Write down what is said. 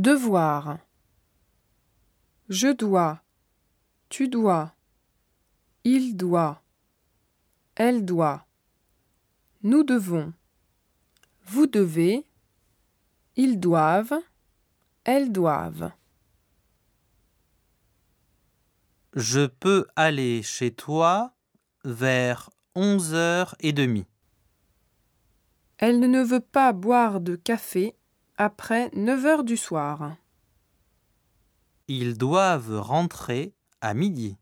Devoir. Je dois. Tu dois. Il doit. Elle doit. Nous devons. Vous devez. Ils doivent. Elles doivent. Je peux aller chez toi vers onze heures et demie. Elle ne veut pas boire de café après neuf heures du soir. Ils doivent rentrer à midi.